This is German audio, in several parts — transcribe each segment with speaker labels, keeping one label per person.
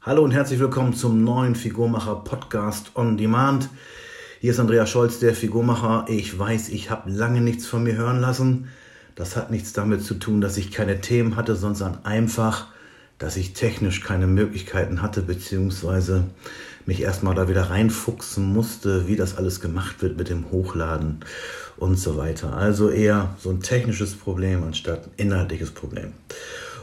Speaker 1: Hallo und herzlich willkommen zum neuen Figurmacher Podcast on Demand. Hier ist Andreas Scholz, der Figurmacher. Ich weiß, ich habe lange nichts von mir hören lassen. Das hat nichts damit zu tun, dass ich keine Themen hatte, sondern einfach, dass ich technisch keine Möglichkeiten hatte, beziehungsweise mich erstmal da wieder reinfuchsen musste, wie das alles gemacht wird mit dem Hochladen und so weiter. Also eher so ein technisches Problem anstatt ein inhaltliches Problem.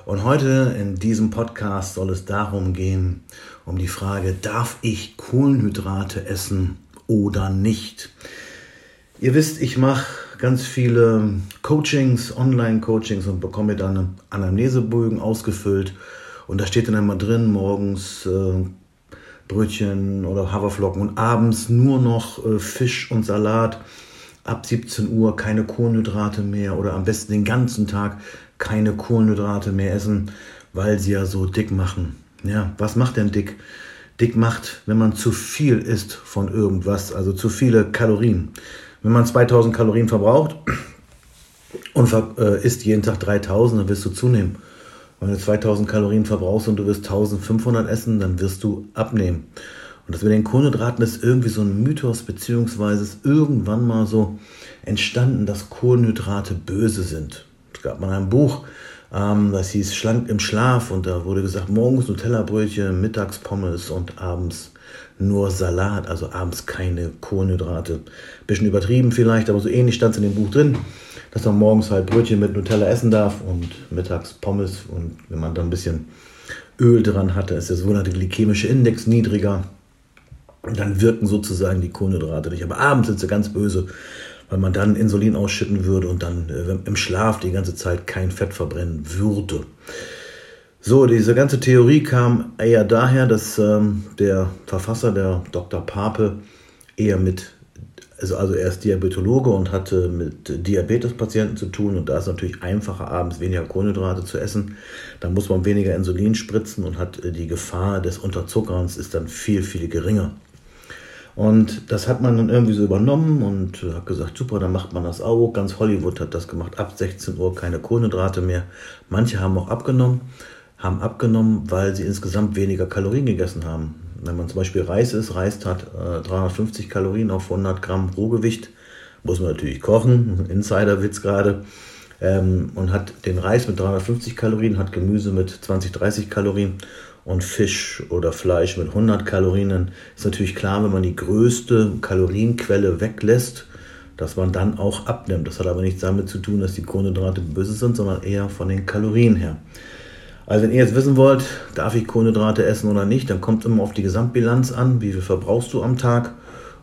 Speaker 1: Und heute in diesem Podcast soll es darum gehen, um die Frage, darf ich Kohlenhydrate essen oder nicht? Ihr wisst, ich mache ganz viele Coachings, Online-Coachings und bekomme dann Anamnesebögen ausgefüllt. Und da steht dann immer drin, morgens äh, Brötchen oder Haferflocken und abends nur noch äh, Fisch und Salat. Ab 17 Uhr keine Kohlenhydrate mehr oder am besten den ganzen Tag keine Kohlenhydrate mehr essen, weil sie ja so dick machen. Ja, was macht denn dick? Dick macht, wenn man zu viel isst von irgendwas, also zu viele Kalorien. Wenn man 2000 Kalorien verbraucht und äh, isst jeden Tag 3000, dann wirst du zunehmen. Wenn du 2000 Kalorien verbrauchst und du wirst 1500 essen, dann wirst du abnehmen. Und das mit den Kohlenhydraten ist irgendwie so ein Mythos, beziehungsweise ist irgendwann mal so entstanden, dass Kohlenhydrate böse sind. Es gab mal ein Buch, ähm, das hieß Schlank im Schlaf und da wurde gesagt, morgens Nutella-Brötchen, mittags Pommes und abends nur Salat, also abends keine Kohlenhydrate. Bisschen übertrieben vielleicht, aber so ähnlich stand es in dem Buch drin, dass man morgens halt Brötchen mit Nutella essen darf und mittags Pommes und wenn man dann ein bisschen Öl dran hatte, ist der sogenannte glykämische Index niedriger. Und dann wirken sozusagen die Kohlenhydrate nicht. Aber abends sind sie ganz böse weil man dann Insulin ausschütten würde und dann äh, im Schlaf die ganze Zeit kein Fett verbrennen würde. So, diese ganze Theorie kam eher daher, dass ähm, der Verfasser, der Dr. Pape, eher mit, also, also er ist Diabetologe und hatte mit Diabetespatienten zu tun und da ist natürlich einfacher, abends weniger Kohlenhydrate zu essen. Da muss man weniger Insulin spritzen und hat äh, die Gefahr des Unterzuckerns ist dann viel, viel geringer. Und das hat man dann irgendwie so übernommen und hat gesagt, super, dann macht man das auch. Ganz Hollywood hat das gemacht. Ab 16 Uhr keine Kohlenhydrate mehr. Manche haben auch abgenommen, haben abgenommen, weil sie insgesamt weniger Kalorien gegessen haben. Wenn man zum Beispiel Reis isst, Reis hat äh, 350 Kalorien auf 100 Gramm Rohgewicht. Muss man natürlich kochen, Insiderwitz gerade. Ähm, und hat den Reis mit 350 Kalorien, hat Gemüse mit 20, 30 Kalorien und Fisch oder Fleisch mit 100 Kalorien, dann ist natürlich klar, wenn man die größte Kalorienquelle weglässt, dass man dann auch abnimmt. Das hat aber nichts damit zu tun, dass die Kohlenhydrate böse sind, sondern eher von den Kalorien her. Also wenn ihr jetzt wissen wollt, darf ich Kohlenhydrate essen oder nicht, dann kommt immer auf die Gesamtbilanz an, wie viel verbrauchst du am Tag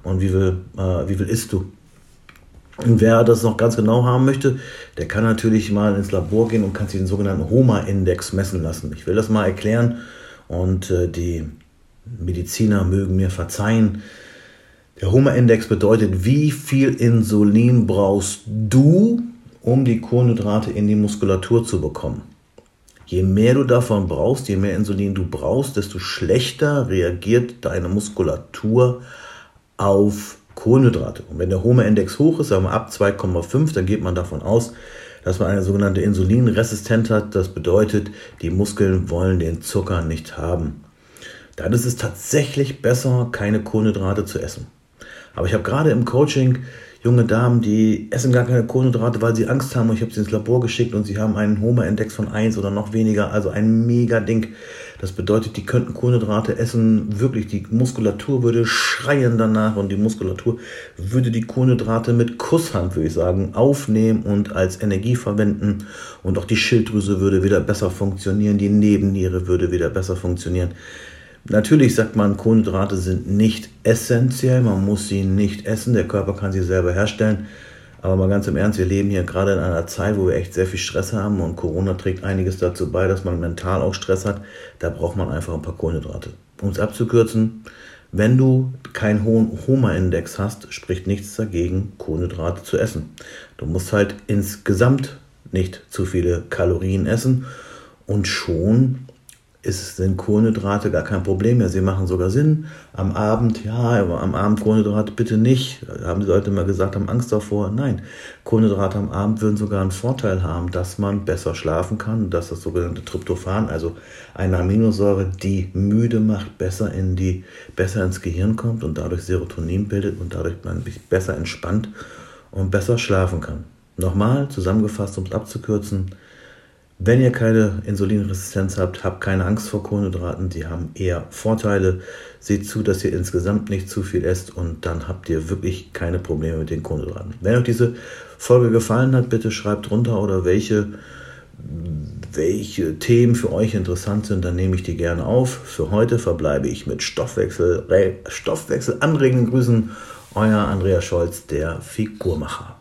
Speaker 1: und wie viel, äh, wie viel isst du. Und wer das noch ganz genau haben möchte, der kann natürlich mal ins Labor gehen und kann sich den sogenannten HOMA-Index messen lassen. Ich will das mal erklären, und äh, die Mediziner mögen mir verzeihen. Der Hummer-Index bedeutet, wie viel Insulin brauchst du, um die Kohlenhydrate in die Muskulatur zu bekommen. Je mehr du davon brauchst, je mehr Insulin du brauchst, desto schlechter reagiert deine Muskulatur auf Kohlenhydrate. Und wenn der Hummer-Index hoch ist, sagen wir ab 2,5, dann geht man davon aus, dass man eine sogenannte Insulinresistenz hat. Das bedeutet, die Muskeln wollen den Zucker nicht haben. Dann ist es tatsächlich besser, keine Kohlenhydrate zu essen. Aber ich habe gerade im Coaching junge Damen, die essen gar keine Kohlenhydrate, weil sie Angst haben. Und ich habe sie ins Labor geschickt und sie haben einen Homa-Index von 1 oder noch weniger, also ein mega Ding. Das bedeutet, die könnten Kohlenhydrate essen, wirklich, die Muskulatur würde schreien danach und die Muskulatur würde die Kohlenhydrate mit Kusshand, würde ich sagen, aufnehmen und als Energie verwenden. Und auch die Schilddrüse würde wieder besser funktionieren, die Nebenniere würde wieder besser funktionieren. Natürlich sagt man, Kohlenhydrate sind nicht essentiell, man muss sie nicht essen, der Körper kann sie selber herstellen. Aber mal ganz im Ernst, wir leben hier gerade in einer Zeit, wo wir echt sehr viel Stress haben und Corona trägt einiges dazu bei, dass man mental auch Stress hat. Da braucht man einfach ein paar Kohlenhydrate. Um es abzukürzen, wenn du keinen hohen Homa-Index hast, spricht nichts dagegen, Kohlenhydrate zu essen. Du musst halt insgesamt nicht zu viele Kalorien essen und schon ist, sind Kohlenhydrate gar kein Problem mehr. Sie machen sogar Sinn. Am Abend, ja, aber am Abend Kohlenhydrate bitte nicht. Haben die Leute immer gesagt, haben Angst davor. Nein, Kohlenhydrate am Abend würden sogar einen Vorteil haben, dass man besser schlafen kann, dass das sogenannte Tryptophan, also eine Aminosäure, die müde macht, besser, in die, besser ins Gehirn kommt und dadurch Serotonin bildet und dadurch man besser entspannt und besser schlafen kann. Nochmal zusammengefasst, um es abzukürzen, wenn ihr keine Insulinresistenz habt, habt keine Angst vor Kohlenhydraten, die haben eher Vorteile. Seht zu, dass ihr insgesamt nicht zu viel esst und dann habt ihr wirklich keine Probleme mit den Kohlenhydraten. Wenn euch diese Folge gefallen hat, bitte schreibt drunter oder welche, welche Themen für euch interessant sind, dann nehme ich die gerne auf. Für heute verbleibe ich mit Stoffwechsel, Stoffwechsel anregenden Grüßen. Euer Andreas Scholz, der Figurmacher.